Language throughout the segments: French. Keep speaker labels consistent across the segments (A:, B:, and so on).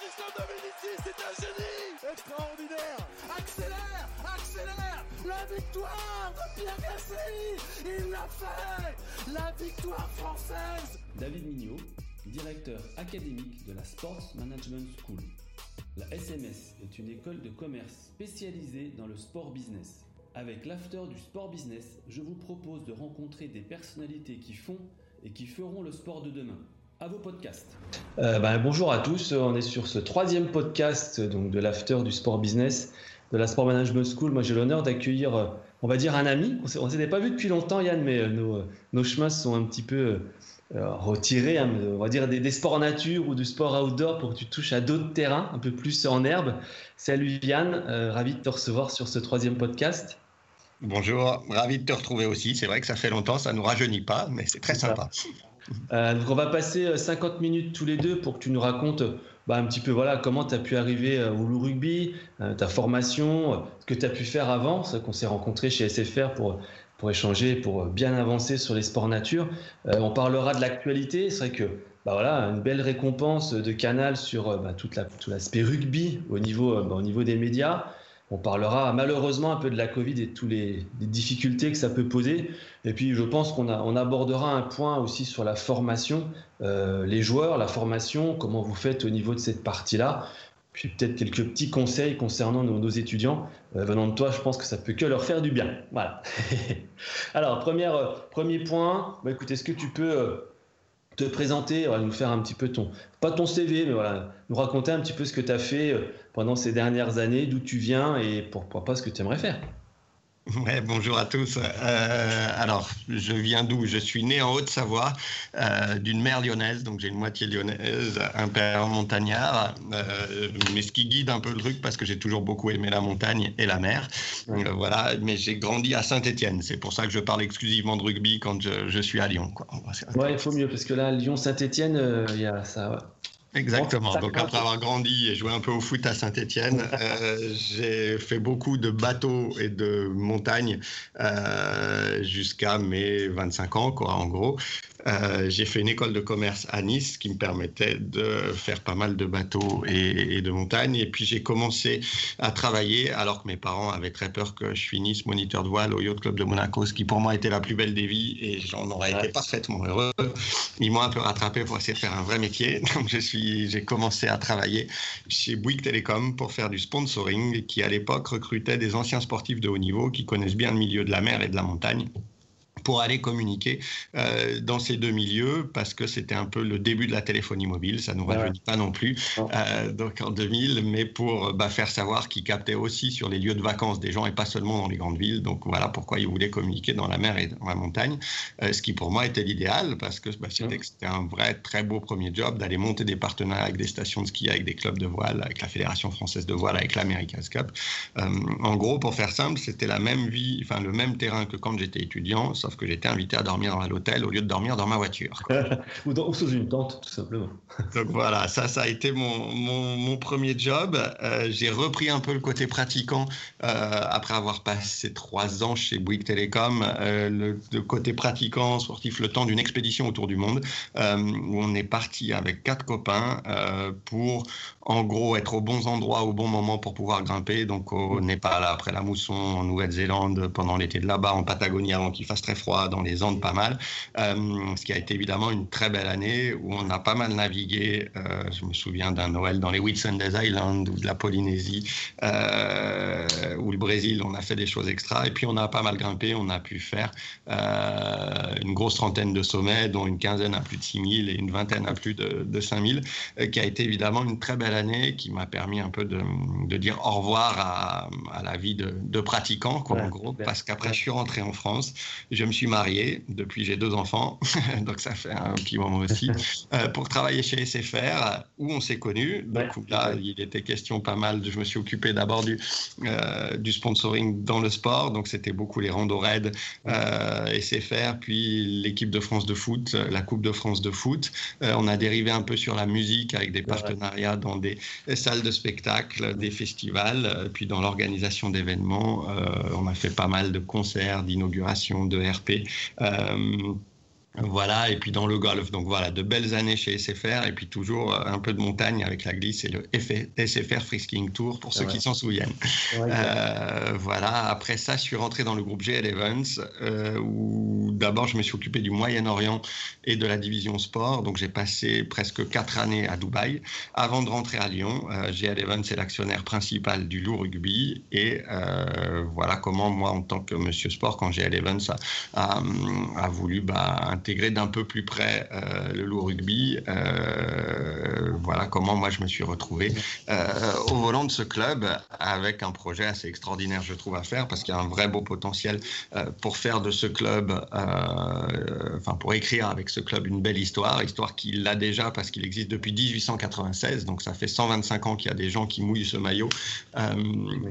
A: Christophe Dominici, c'est un génie Extraordinaire Accélère Accélère La victoire de Pierre Il l'a fait La victoire française
B: David Mignot, directeur académique de la Sports Management School. La SMS est une école de commerce spécialisée dans le sport business. Avec l'after du sport business, je vous propose de rencontrer des personnalités qui font et qui feront le sport de demain. À vos podcasts.
C: Euh, ben, bonjour à tous, on est sur ce troisième podcast donc, de l'after du sport business de la Sport Management School. Moi j'ai l'honneur d'accueillir, euh, on va dire, un ami. On ne s'était pas vu depuis longtemps Yann, mais euh, nos, nos, chemins se sont un petit peu retirés, hein, on va dire, des, des, sports nature ou du sport outdoor pour que tu touches à d'autres terrains, un peu plus en herbe. Salut Yann, ravi de te recevoir sur ce troisième podcast.
D: Bonjour, ravi de te retrouver aussi. C'est vrai que ça fait longtemps, ça ne nous rajeunit pas, mais c'est très sympa.
C: Euh, donc on va passer 50 euh, minutes tous les deux pour que tu nous racontes bah, un petit peu voilà, comment tu as pu arriver euh, au rugby, ta formation, ce que tu as pu faire avant, ce qu'on s'est rencontré chez SFR pour, pour échanger, pour bien avancer sur les sports nature. On parlera de l'actualité. C'est vrai que bah voilà, une belle récompense de Canal sur bah, la, tout l'aspect rugby au niveau, bah, au niveau des médias. On parlera malheureusement un peu de la Covid et de toutes les, difficultés que ça peut poser. Et puis je pense qu'on on abordera un point aussi sur la formation, euh, les joueurs, la formation, comment vous faites au niveau de cette partie-là. Puis peut-être quelques petits conseils concernant nos, étudiants. Euh, venant de toi, je pense que ça peut que leur faire du bien. Voilà. Alors, euh, premier point, bah, écoute, est-ce que tu peux te présenter, nous faire un petit peu ton, pas ton CV, mais voilà, nous raconter un petit peu ce que tu as fait pendant ces dernières années, d'où tu viens et pourquoi pas ce que tu aimerais faire.
D: Ouais, bonjour à tous. Euh, alors, je viens d'où? Je suis né en Haute-Savoie, euh, d'une mère lyonnaise, donc j'ai une moitié lyonnaise, un père montagnard, euh, mais ce qui guide un peu le truc parce que j'ai toujours beaucoup aimé la montagne et la mer.
C: Mmh.
D: voilà, mais j'ai grandi à Saint-Étienne. C'est pour ça que je parle exclusivement de rugby quand je, je suis à Lyon. Quoi.
C: Ouais, il faut mieux parce que là, Lyon-Saint-Étienne, il y a ça.
D: Exactement. Donc après avoir grandi et joué un peu au foot à Saint-Étienne, euh, j'ai fait beaucoup de bateaux et de montagnes euh, jusqu'à mes 25 ans, quoi, en gros. Euh, j'ai fait une école de commerce à Nice qui me permettait de faire pas mal de bateaux et, et de montagnes. Et puis j'ai commencé à travailler alors que mes parents avaient très peur que je finisse moniteur de voile au Yacht Club de Monaco, ce qui pour moi était la plus belle des vies et j'en aurais été parfaitement heureux. Ils m'ont un peu rattrapé pour essayer de faire un vrai métier. Donc je suis, j'ai commencé à travailler chez Bouygues Télécom pour faire du sponsoring qui à l'époque recrutait des anciens sportifs de haut niveau qui connaissent bien le milieu de la mer et de la montagne pour aller communiquer euh, dans ces deux milieux parce que c'était un peu le début de la téléphonie mobile, ça ne nous rajeunit pas non plus, euh, donc en 2000, mais pour bah, faire savoir qu'ils captaient aussi sur les lieux de vacances des gens et pas seulement dans les grandes villes. Donc voilà pourquoi ils voulaient communiquer dans la mer et dans la montagne, euh, ce qui pour moi était l'idéal parce que bah, c'était un vrai très beau premier job d'aller monter des partenariats avec des stations de ski, avec des clubs de voile, avec la Fédération française de voile, avec l'America's Cup. En gros, pour faire simple, c'était la même vie, enfin le même terrain que quand j'étais étudiant, sauf que j'étais invité à dormir à l'hôtel au lieu de dormir dans ma voiture.
C: ou, dans, ou, sous une tente, tout simplement.
D: Donc voilà, ça, ça a été mon, mon, mon premier job. Euh, j'ai repris un peu le côté pratiquant euh, après avoir passé trois ans chez Bouygues Télécom. Euh, le, le, côté pratiquant sportif, le temps d'une expédition autour du monde, où on est parti avec quatre copains pour en gros être aux bons endroits au bon moment pour pouvoir grimper. Donc au Népal, après la mousson, en Nouvelle-Zélande, pendant l'été de là-bas, en Patagonie avant qu'il fasse très froid, dans les Andes pas mal. Euh, ce qui a été évidemment une très belle année où on a pas mal navigué. Euh, je me souviens d'un Noël dans les Whitsundays Islands ou de la Polynésie, euh, où le Brésil, on a fait des choses extra. Et puis on a pas mal grimpé, on a pu faire une grosse trentaine de sommets, dont une quinzaine à plus de 6000 et une vingtaine à plus de, de 5000, euh, qui a été évidemment une très belle année, qui m'a permis un peu de, de, dire au revoir à, à la vie de, de pratiquant, quoi, en gros, parce qu'après je suis rentré en France, je me suis marié, depuis j'ai deux enfants, donc ça fait un petit moment aussi, euh, pour travailler chez SFR, où on s'est connus. Donc là, il était question pas mal, de, je me suis occupé d'abord du, euh, du sponsoring dans le sport, donc c'était beaucoup les randos raids, euh, SFR, puis l'équipe de France de foot, la Coupe de France de foot. Euh, on a dérivé un peu sur la musique avec des partenariats dans des salles de spectacle, des festivals, euh, puis dans l'organisation d'événements. Euh, on a fait pas mal de concerts, d'inauguration, de RP. Euh, voilà, et puis dans le golf. Donc voilà, de belles années chez SFR, et puis toujours euh, un peu de montagne avec la glisse et le SFR Frisking Tour, pour ceux ouais. qui s'en souviennent. Ouais, euh, voilà, après ça, je suis rentré dans le groupe GL Evans, euh, où d'abord je me suis occupé du Moyen-Orient et de la division sport. Donc j'ai passé presque quatre années à Dubaï avant de rentrer à Lyon. Euh, GL Evans est l'actionnaire principal du Loup Rugby, et voilà comment moi, en tant que monsieur sport, quand GL Evans a, a, a voulu bah, intégrer d'un peu plus près euh, le loup rugby. Euh, voilà comment moi je me suis retrouvé euh, au volant de ce club avec un projet assez extraordinaire, je trouve, à faire parce qu'il y a un vrai beau potentiel pour faire de ce club, enfin pour écrire avec ce club une belle histoire, histoire qu'il a déjà parce qu'il existe depuis 1896, donc ça fait 125 ans qu'il y a des gens qui mouillent ce maillot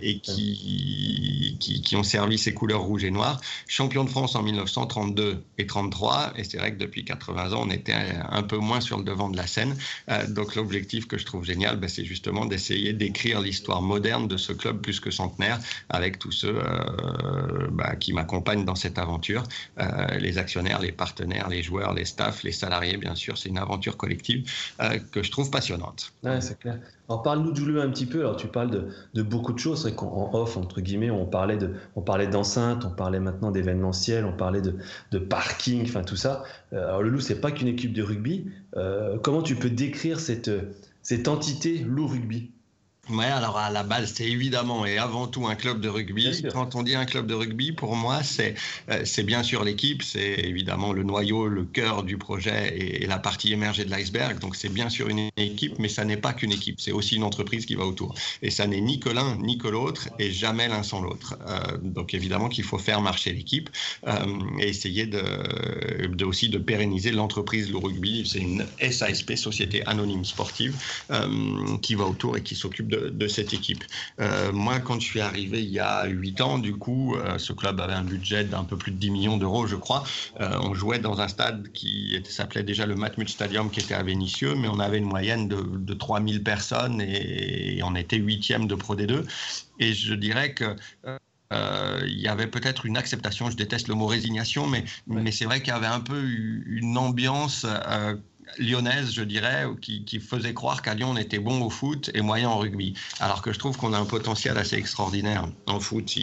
D: et qui, qui, ont servi ses couleurs rouge et noir. Champion de France en 1932 et 33 et c'est vrai que depuis 80 ans, on était un peu moins sur le devant de la scène. Euh, donc l'objectif que je trouve génial, ben, c'est justement d'essayer d'écrire l'histoire moderne de ce club plus que centenaire avec tous ceux euh, ben, qui m'accompagnent dans cette aventure, euh, les actionnaires, les partenaires, les joueurs, les staffs, les salariés, bien sûr. C'est une aventure collective que je trouve passionnante.
C: Ouais, c'est clair. Alors parle-nous de Julio un petit peu. Alors tu parles de, beaucoup de choses. C'est qu'en off entre guillemets, on parlait de, on parlait d'enceinte, on parlait maintenant d'événementiel, on parlait de, de parking, enfin tout ça. Alors le Loup, c'est pas qu'une équipe de rugby. Euh, comment tu peux décrire cette cette entité Loup Rugby
D: Ouais, alors à la base, c'est évidemment et avant tout un club de rugby. Quand on dit un club de rugby, pour moi, c'est euh, c'est bien sûr l'équipe, c'est évidemment le noyau, le cœur du projet et, et la partie émergée de l'iceberg. Donc c'est bien sûr une équipe, mais ça n'est pas qu'une équipe, c'est aussi une entreprise qui va autour. Et ça n'est ni que l'un ni que l'autre et jamais l'un sans l'autre. Euh, donc évidemment qu'il faut faire marcher l'équipe euh, et essayer de, de, aussi de pérenniser l'entreprise le rugby. C'est une SASP, Société Anonyme Sportive, euh, qui va autour et qui s'occupe de de, cette équipe. Euh, moi, quand je suis arrivé il y a 8 ans, du coup, euh, ce club avait un budget d'un peu plus de 10 millions d'euros, je crois. Euh, on jouait dans un stade qui s'appelait déjà le Matmut Stadium, qui était à Vénissieux, mais on avait une moyenne de, de 3000 personnes et, et on était huitième de Pro D2. Et je dirais que euh, il y avait peut-être une acceptation, je déteste le mot résignation, mais, ouais. mais c'est vrai qu'il y avait un peu une ambiance euh, lyonnaise, je dirais, qui, faisait croire qu'à Lyon on était bon au foot et moyen en rugby. Alors que je trouve qu'on a un potentiel assez extraordinaire en foot.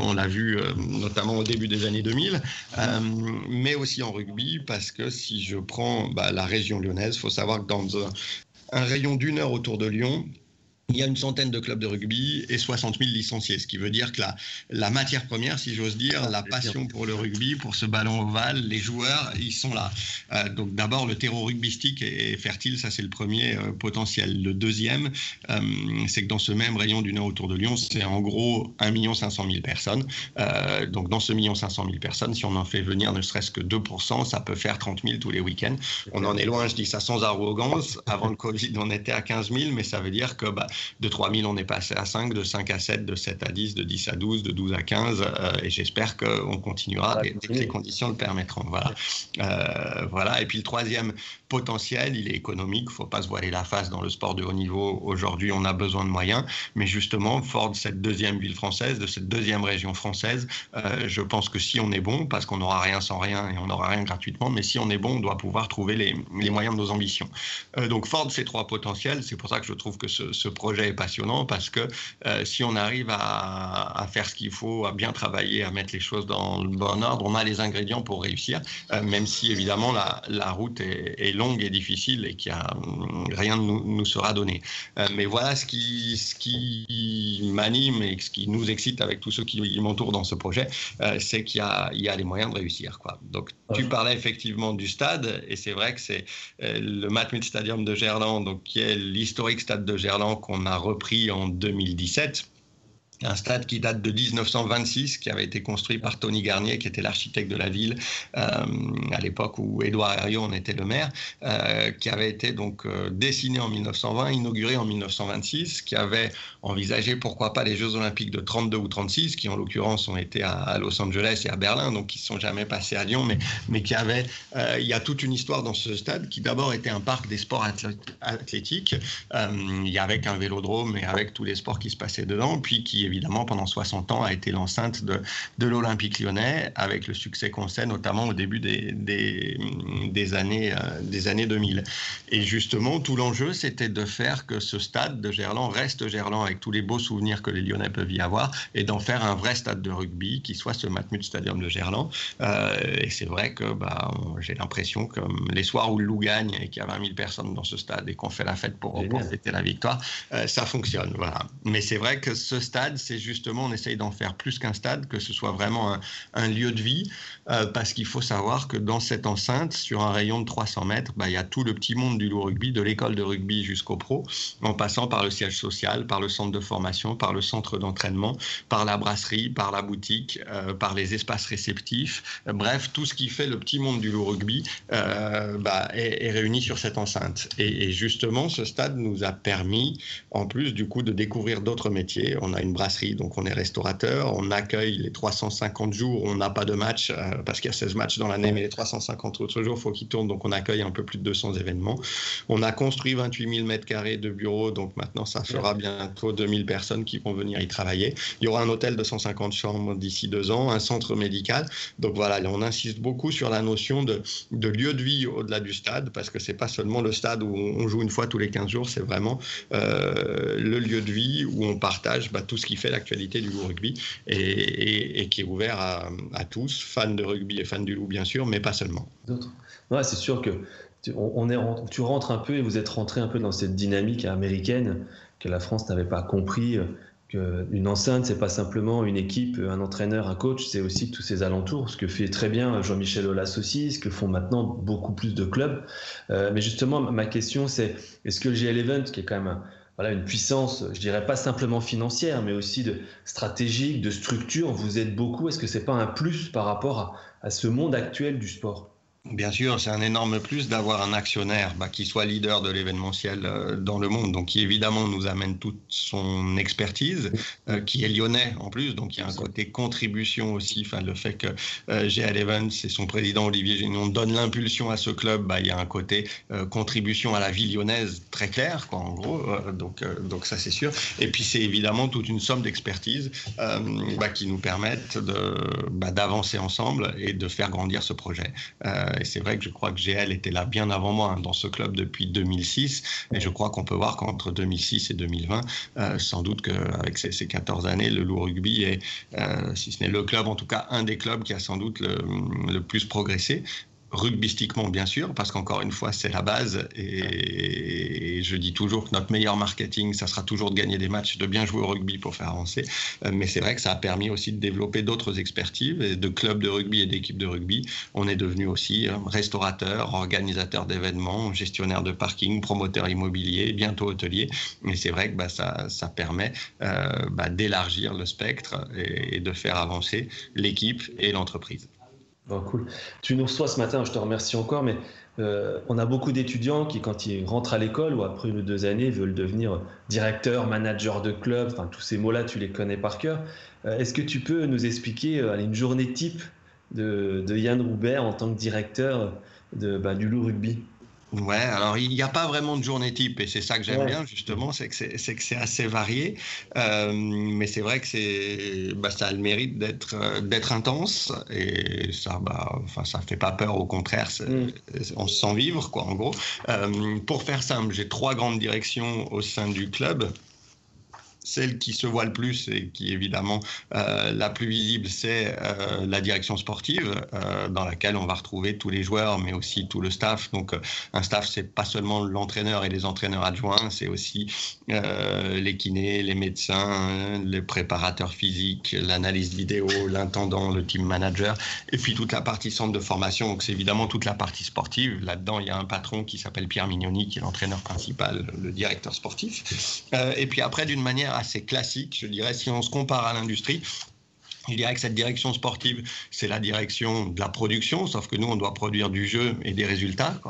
D: On l'a vu euh, notamment au début des années 2000, euh, mais aussi en rugby, parce que si je prends bah, la région lyonnaise, il faut savoir que dans un rayon d'une heure autour de Lyon, il y a une centaine de clubs de rugby et 60 000 licenciés, ce qui veut dire que la, la matière première, si j'ose dire, la passion pour le rugby, pour ce ballon ovale, les joueurs, ils sont là. Euh, donc d'abord, le terreau rugbystique est fertile, ça c'est le premier euh, potentiel. Le deuxième, euh, c'est que dans ce même rayon d'une heure autour de Lyon, c'est en gros 1 500 000 personnes. Donc dans ce 1 500 000 personnes, si on en fait venir ne serait-ce que 2%, ça peut faire 30 000 tous les week-ends. On en est loin, je dis ça sans arrogance. Avant le Covid, on était à 15 000, mais ça veut dire que... Bah, de 3 000, on est passé à 5, de 5 à 7, de 7 à 10, de 10 à 12, de 12 à 15, euh, et j'espère qu'on continuera dès, dès, que les conditions le permettront. Voilà. Euh, voilà. Et puis le troisième potentiel, il est économique, il ne faut pas se voiler la face dans le sport de haut niveau. Aujourd'hui, on a besoin de moyens, mais justement, fort de cette deuxième ville française, de cette deuxième région française, euh, je pense que si on est bon, parce qu'on n'aura rien sans rien et on n'aura rien gratuitement, mais si on est bon, on doit pouvoir trouver les, les moyens de nos ambitions. Euh, donc, fort de ces trois potentiels, c'est pour ça que je trouve que ce, ce projet projet est passionnant parce que si on arrive à, faire ce qu'il faut, à bien travailler, à mettre les choses dans le bon ordre, on a les ingrédients pour réussir, même si évidemment la, route est, longue et difficile et qu'il a rien ne nous, nous, sera donné. mais voilà ce qui, ce qui m'anime et ce qui nous excite avec tous ceux qui m'entourent dans ce projet, c'est qu'il y a, il y a les moyens de réussir. Quoi. Donc tu parlais effectivement du stade, et c'est vrai que c'est euh, le Matmut Stadium de Gerland, donc, qui est l'historique stade de Gerland qu'on a repris en 2017 un stade qui date de 1926, qui avait été construit par Tony Garnier, qui était l'architecte de la ville euh, à l'époque où Édouard Herriot était le maire, euh, qui avait été donc euh, dessiné en 1920, inauguré en 1926, qui avait envisagé pourquoi pas les Jeux Olympiques de 32 ou 36, qui en l'occurrence ont été à, Los Angeles et à Berlin, donc qui ne sont jamais passés à Lyon, mais, mais qui avait, il y a toute une histoire dans ce stade qui d'abord était un parc des sports athlétiques, avait un vélodrome et avec tous les sports qui se passaient dedans, puis qui évidemment, pendant 60 ans, a été l'enceinte de, de l'Olympique lyonnais, avec le succès qu'on sait, notamment au début des, des, années, euh, des années 2000. Et justement, tout l'enjeu, c'était de faire que ce stade de Gerland reste Gerland, avec tous les beaux souvenirs que les Lyonnais peuvent y avoir, et d'en faire un vrai stade de rugby qui soit ce Matmut Stadium de Gerland. Euh, et c'est vrai que bah, j'ai l'impression que les soirs où le Loup gagne et qu'il y a 20 000 personnes dans ce stade et qu'on fait la fête pour, pour fêter la victoire, euh, ça fonctionne. Voilà. Mais c'est vrai que ce stade, c'est justement, on essaye d'en faire plus qu'un stade, que ce soit vraiment un, lieu de vie, euh, parce qu'il faut savoir que dans cette enceinte, sur un rayon de 300 mètres, bah, il y a tout le petit monde du loup rugby, de l'école de rugby jusqu'au pro, en passant par le siège social, par le centre de formation, par le centre d'entraînement, par la brasserie, par la boutique, euh, par les espaces réceptifs, bref, tout ce qui fait le petit monde du loup rugby euh, bah, est, réuni sur cette enceinte. Et, et justement, ce stade nous a permis, en plus du coup, de découvrir d'autres métiers. On a une brasserie donc on est restaurateur, on accueille les 350 jours, on n'a pas de match euh, parce qu'il y a 16 matchs dans l'année, mais les 350 autres jours, il faut qu'ils tournent, donc on accueille un peu plus de 200 événements. On a construit 28 000 mètres carrés de bureaux, donc maintenant ça fera bientôt 2000 personnes qui vont venir y travailler. Il y aura un hôtel de 150 chambres d'ici deux ans, un centre médical. Donc voilà, on insiste beaucoup sur la notion de, de lieu de vie au-delà du stade, parce que c'est pas seulement le stade où on joue une fois tous les 15 jours, c'est vraiment euh, le lieu de vie où on partage bah, tout ce qui fait l'actualité du loup rugby et, qui est ouvert à, tous, fans de rugby et fans du loup bien sûr, mais pas seulement.
C: Ouais, c'est sûr que on est, tu rentres un peu et vous êtes rentré un peu dans cette dynamique américaine que la France n'avait pas compris. Qu'une enceinte, c'est pas simplement une équipe, un entraîneur, un coach, c'est aussi tous ces alentours. Ce que fait très bien Jean-Michel Aulas aussi, ce que font maintenant beaucoup plus de clubs. Euh, mais justement, ma question, c'est est-ce que le GL Event, qui est quand même un, voilà, une puissance, je dirais pas simplement financière, mais aussi de stratégique, de structure. Vous êtes beaucoup. Est-ce que c'est pas un plus par rapport à ce monde actuel du sport?
D: Bien sûr, c'est un énorme plus d'avoir un actionnaire bah, qui soit leader de l'événementiel euh, dans le monde, donc qui évidemment nous amène toute son expertise, euh, qui est lyonnais en plus, donc il y a un côté contribution aussi, enfin le fait que euh, GL Evans et son président Olivier Génion donnent l'impulsion à ce club, bah, il y a un côté contribution à la vie lyonnaise très clair, quoi, en gros, donc, donc ça c'est sûr. Et puis c'est évidemment toute une somme d'expertise bah, qui nous permettent d'avancer ensemble et de faire grandir ce projet c'est vrai que je crois que GL était là bien avant moi hein, dans ce club depuis 2006. Et je crois qu'on peut voir qu'entre 2006 et 2020, euh, sans doute qu'avec ces, ces, 14 années, le Loup Rugby est, euh, si ce n'est le club, en tout cas un des clubs qui a sans doute le plus progressé rugbystiquement bien sûr, parce qu'encore une fois, c'est la base. Et je dis toujours que notre meilleur marketing, ça sera toujours de gagner des matchs, de bien jouer au rugby pour faire avancer. Euh, mais c'est vrai que ça a permis aussi de développer d'autres expertises, de clubs de rugby et d'équipes de rugby. On est devenu aussi euh, restaurateur, organisateur d'événements, gestionnaire de parking, promoteur immobilier, bientôt hôtelier. Mais c'est vrai que bah, ça, permet euh, bah, d'élargir le spectre et de faire avancer l'équipe et l'entreprise.
C: Bon, cool. Tu nous reçois ce matin, je te remercie encore, mais euh, on a beaucoup d'étudiants qui, quand ils rentrent à l'école ou après une ou deux années, veulent devenir directeur, manager de club. Enfin, tous ces mots-là, tu les connais par cœur. Euh, est-ce que tu peux nous expliquer euh, une journée type de, Yann Roubert en tant que directeur de, bah, du Loup Rugby?
D: Ouais, alors il n'y a pas vraiment de journée type et c'est ça que j'aime bien justement, c'est que c'est assez varié, euh, mais c'est vrai que c'est bah, ça a le mérite d'être euh, d'être intense et ça bah enfin ça fait pas peur au contraire, mm. on se sent vivre quoi en gros. Euh, pour faire simple, j'ai trois grandes directions au sein du club. Celle qui se voit le plus et qui est évidemment euh, la plus visible, c'est euh, la direction sportive, euh, dans laquelle on va retrouver tous les joueurs, mais aussi tout le staff. Donc, un staff, c'est pas seulement l'entraîneur et les entraîneurs adjoints, c'est aussi les kinés, les médecins, les préparateurs physiques, l'analyse vidéo, l'intendant, le team manager, et puis toute la partie centre de formation. Donc, c'est évidemment toute la partie sportive. Là-dedans, il y a un patron qui s'appelle Pierre Mignoni, qui est l'entraîneur principal, le directeur sportif. et puis après, d'une manière assez classique, je dirais, si on se compare à l'industrie. Je dirais que cette direction sportive, c'est la direction de la production, sauf que nous, on doit produire du jeu et des résultats.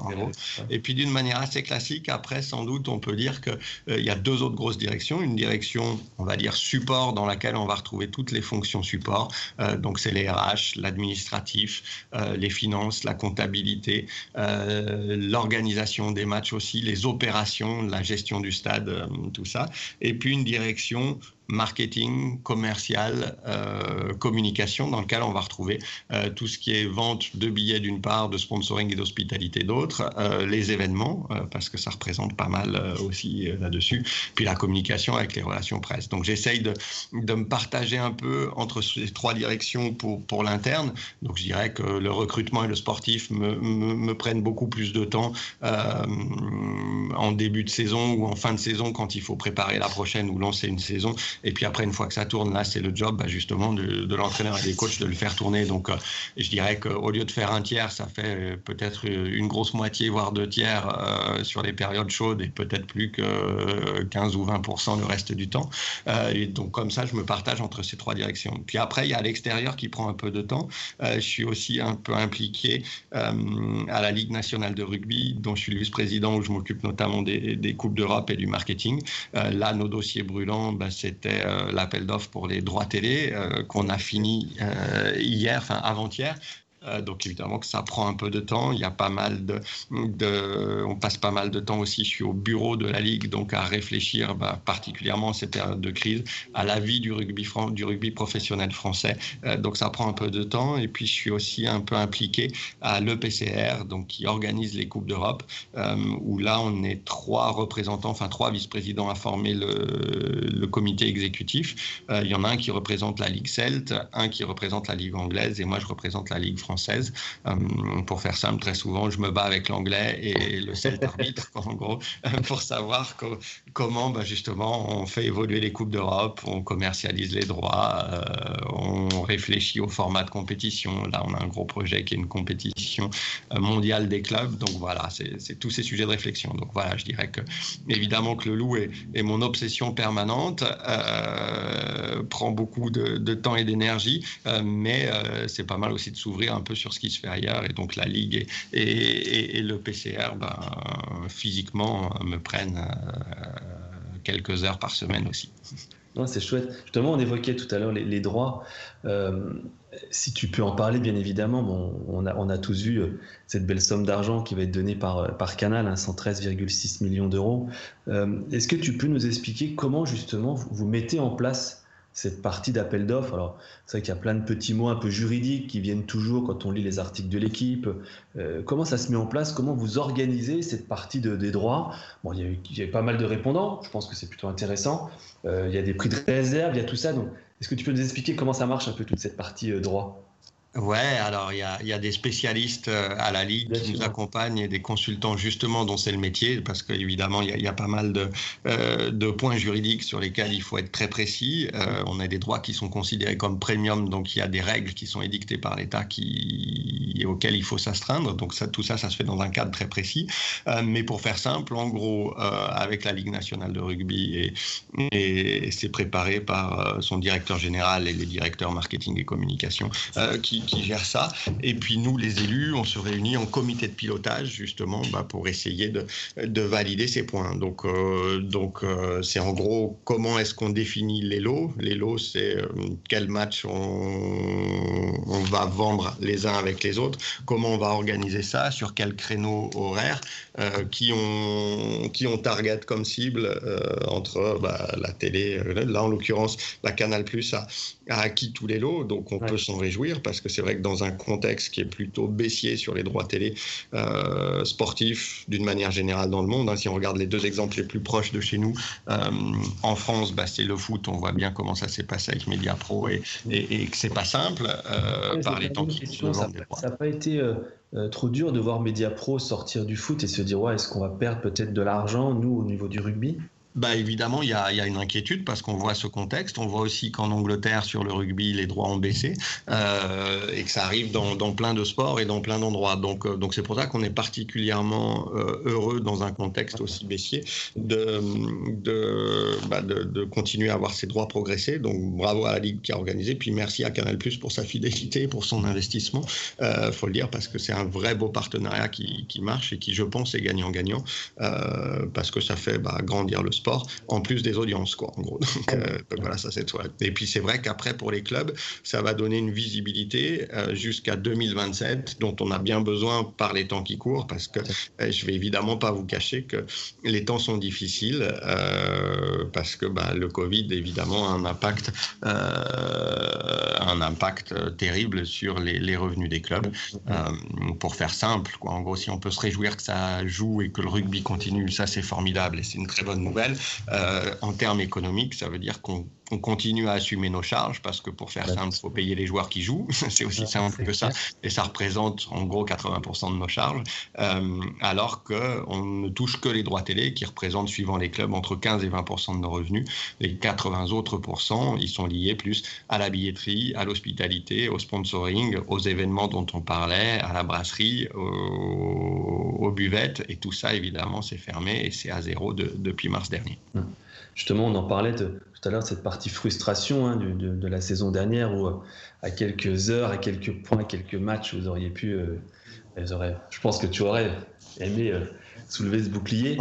D: Et puis d'une manière assez classique, après, sans doute, on peut dire qu'il euh, y a deux autres grosses directions. Une direction, on va dire, support, dans laquelle on va retrouver toutes les fonctions support. Euh, donc c'est les RH, l'administratif, euh, les finances, la comptabilité, l'organisation des matchs aussi, les opérations, la gestion du stade, tout ça. Et puis une direction marketing, commercial, euh, communication, dans lequel on va retrouver euh, tout ce qui est vente de billets d'une part, de sponsoring et d'hospitalité d'autre, euh, les événements, parce que ça représente pas mal aussi là-dessus, puis la communication avec les relations presse. Donc j'essaye de, de, me partager un peu entre ces trois directions pour, pour l'interne. Donc je dirais que le recrutement et le sportif me, me, me prennent beaucoup plus de temps en début de saison ou en fin de saison quand il faut préparer la prochaine ou lancer une saison et puis après, une fois que ça tourne, là, c'est le job bah, justement de, l'entraîneur et des coachs de le faire tourner. Donc, euh, je dirais qu'au lieu de faire un tiers, ça fait euh, peut-être une grosse moitié, voire deux tiers euh, sur les périodes chaudes et peut-être plus que 15 ou 20% le reste du temps. et donc, comme ça, je me partage entre ces trois directions. Puis après, il y a l'extérieur qui prend un peu de temps. je suis aussi un peu impliqué à la Ligue nationale de rugby, dont je suis le vice-président, où je m'occupe notamment des, des Coupes d'Europe et du marketing. là, nos dossiers brûlants, bah, euh, l'appel d'offres pour les droits télé euh, qu'on a fini euh, hier, enfin avant-hier. Euh, donc évidemment que ça prend un peu de temps. Il y a pas mal de, de, on passe pas mal de temps aussi. Je suis au bureau de la ligue, donc à réfléchir, bah, particulièrement en cette période de crise, à la vie du rugby, du rugby professionnel français. Euh, donc ça prend un peu de temps. Et puis je suis aussi un peu impliqué à l'EPCR, donc qui organise les coupes d'Europe, euh, où là on est trois représentants, enfin trois vice-présidents à former le, comité exécutif. il y en a un qui représente la ligue celte, un qui représente la ligue anglaise, et moi je représente la ligue française française. Euh, pour faire simple, très souvent, je me bats avec l'anglais et le seul arbitre, en gros, pour savoir comment, bah, justement, on fait évoluer les Coupes d'Europe, on commercialise les droits, euh, on réfléchit au format de compétition. Là, on a un gros projet qui est une compétition euh, mondiale des clubs. Donc voilà, c'est tous ces sujets de réflexion. Donc voilà, je dirais que, évidemment, que le loup est, mon obsession permanente, prend beaucoup de, de temps et d'énergie, mais c'est pas mal aussi de s'ouvrir un peu sur ce qui se fait ailleurs. Et donc la Ligue et, le PCR, ben, physiquement, me prennent euh, quelques heures par semaine aussi.
C: c'est chouette. Justement, on évoquait tout à l'heure les, droits. Euh, si tu peux en parler, bien évidemment, bon, on, a, tous vu euh, cette belle somme d'argent qui va être donnée par, par Canal, 113,6 hein, millions d'euros. Est-ce que tu peux nous expliquer comment justement vous mettez en place cette partie d'appel d'offres. Alors, c'est vrai qu'il y a plein de petits mots un peu juridiques qui viennent toujours quand on lit les articles de l'équipe. Euh, comment ça se met en place? Comment vous organisez cette partie de, des droits? Bon, il y, a eu, pas mal de répondants. Je pense que c'est plutôt intéressant. Euh, il y a des prix de réserve, il y a tout ça. Donc, est-ce que tu peux nous expliquer comment ça marche un peu toute cette partie euh, droit
D: Ouais, alors il y a, y a, des spécialistes euh, à la Ligue qui nous accompagnent et des consultants justement dont c'est le métier, parce qu'évidemment il y, y, a pas mal de, euh, de, points juridiques sur lesquels il faut être très précis. Euh, on a des droits qui sont considérés comme premium, donc il y a des règles qui sont édictées par l'État qui, auxquelles il faut s'astreindre. Donc ça, tout ça, ça se fait dans un cadre très précis. Euh, mais pour faire simple, en gros, avec la Ligue nationale de rugby, et, et c'est préparé par son directeur général et les directeurs marketing et communication qui qui gère ça. Et puis nous, les élus, on se réunit en comité de pilotage justement bah, pour essayer de, de, valider ces points. Donc, euh, donc euh, c'est en gros comment est-ce qu'on définit les lots? Les lots, c'est euh, quel match on, on, va vendre les uns avec les autres, comment on va organiser ça, sur quel créneau horaire, qui, on, qui on target comme cible entre bah, la télé, là en l'occurrence la Canal Plus a, a acquis tous les lots, donc on peut s'en réjouir parce que c'est vrai que dans un contexte qui est plutôt baissier sur les droits télé euh, sportifs d'une manière générale dans le monde, hein, si on regarde les deux exemples les plus proches de chez nous, euh, en France, bah, c'est le foot, on voit bien comment ça s'est passé avec Mediapro et, et, et que c'est pas simple euh, par les temps qui
C: Ça n'a pas été trop dur de voir Mediapro sortir du foot et se dire ouais, est-ce qu'on va perdre peut-être de l'argent, nous, au niveau du rugby?
D: Bah, évidemment, il y a, une inquiétude parce qu'on voit ce contexte. On voit aussi qu'en Angleterre, sur le rugby, les droits ont baissé euh, et que ça arrive dans, plein de sports et dans plein d'endroits. Donc, euh, c'est pour ça qu'on est particulièrement euh, heureux dans un contexte aussi baissier de, bah, continuer à voir ces droits progresser. Donc, bravo à la Ligue qui a organisé. Puis merci à Canal Plus pour sa fidélité, pour son investissement. Il faut le dire parce que c'est un vrai beau partenariat qui, marche et qui, je pense, est gagnant-gagnant parce que ça fait bah, grandir le sport en plus des audiences, quoi, en gros. Donc, euh, voilà, ça c'est toi. Et puis c'est vrai qu'après, pour les clubs, ça va donner une visibilité euh, jusqu'à 2027, dont on a bien besoin par les temps qui courent, parce que euh, je vais évidemment pas vous cacher que les temps sont difficiles, parce que bah, le Covid, évidemment, a un impact, un impact terrible sur les, les revenus des clubs. pour faire simple, quoi. En gros, si on peut se réjouir que ça joue et que le rugby continue, ça c'est formidable et c'est une très bonne nouvelle. Euh, en termes économiques, ça veut dire qu'on on continue à assumer nos charges parce que pour faire simple, il faut payer les joueurs qui jouent. c'est aussi simple que ça. Et ça représente en gros 80% de nos charges. Euh, alors qu'on ne touche que les droits télé qui représentent, suivant les clubs, entre 15 et 20% de nos revenus. Les 80 autres pourcents, ils sont liés plus à la billetterie, à l'hospitalité, au sponsoring, aux événements dont on parlait, à la brasserie, aux, buvettes. Et tout ça, évidemment, c'est fermé et c'est à zéro depuis mars dernier.
C: Justement, on en parlait de, tout à l'heure, cette partie frustration hein, de, la saison dernière où, euh, à quelques heures, à quelques points, à quelques matchs, vous auriez pu. Euh, je pense que tu aurais aimé euh, soulever ce bouclier.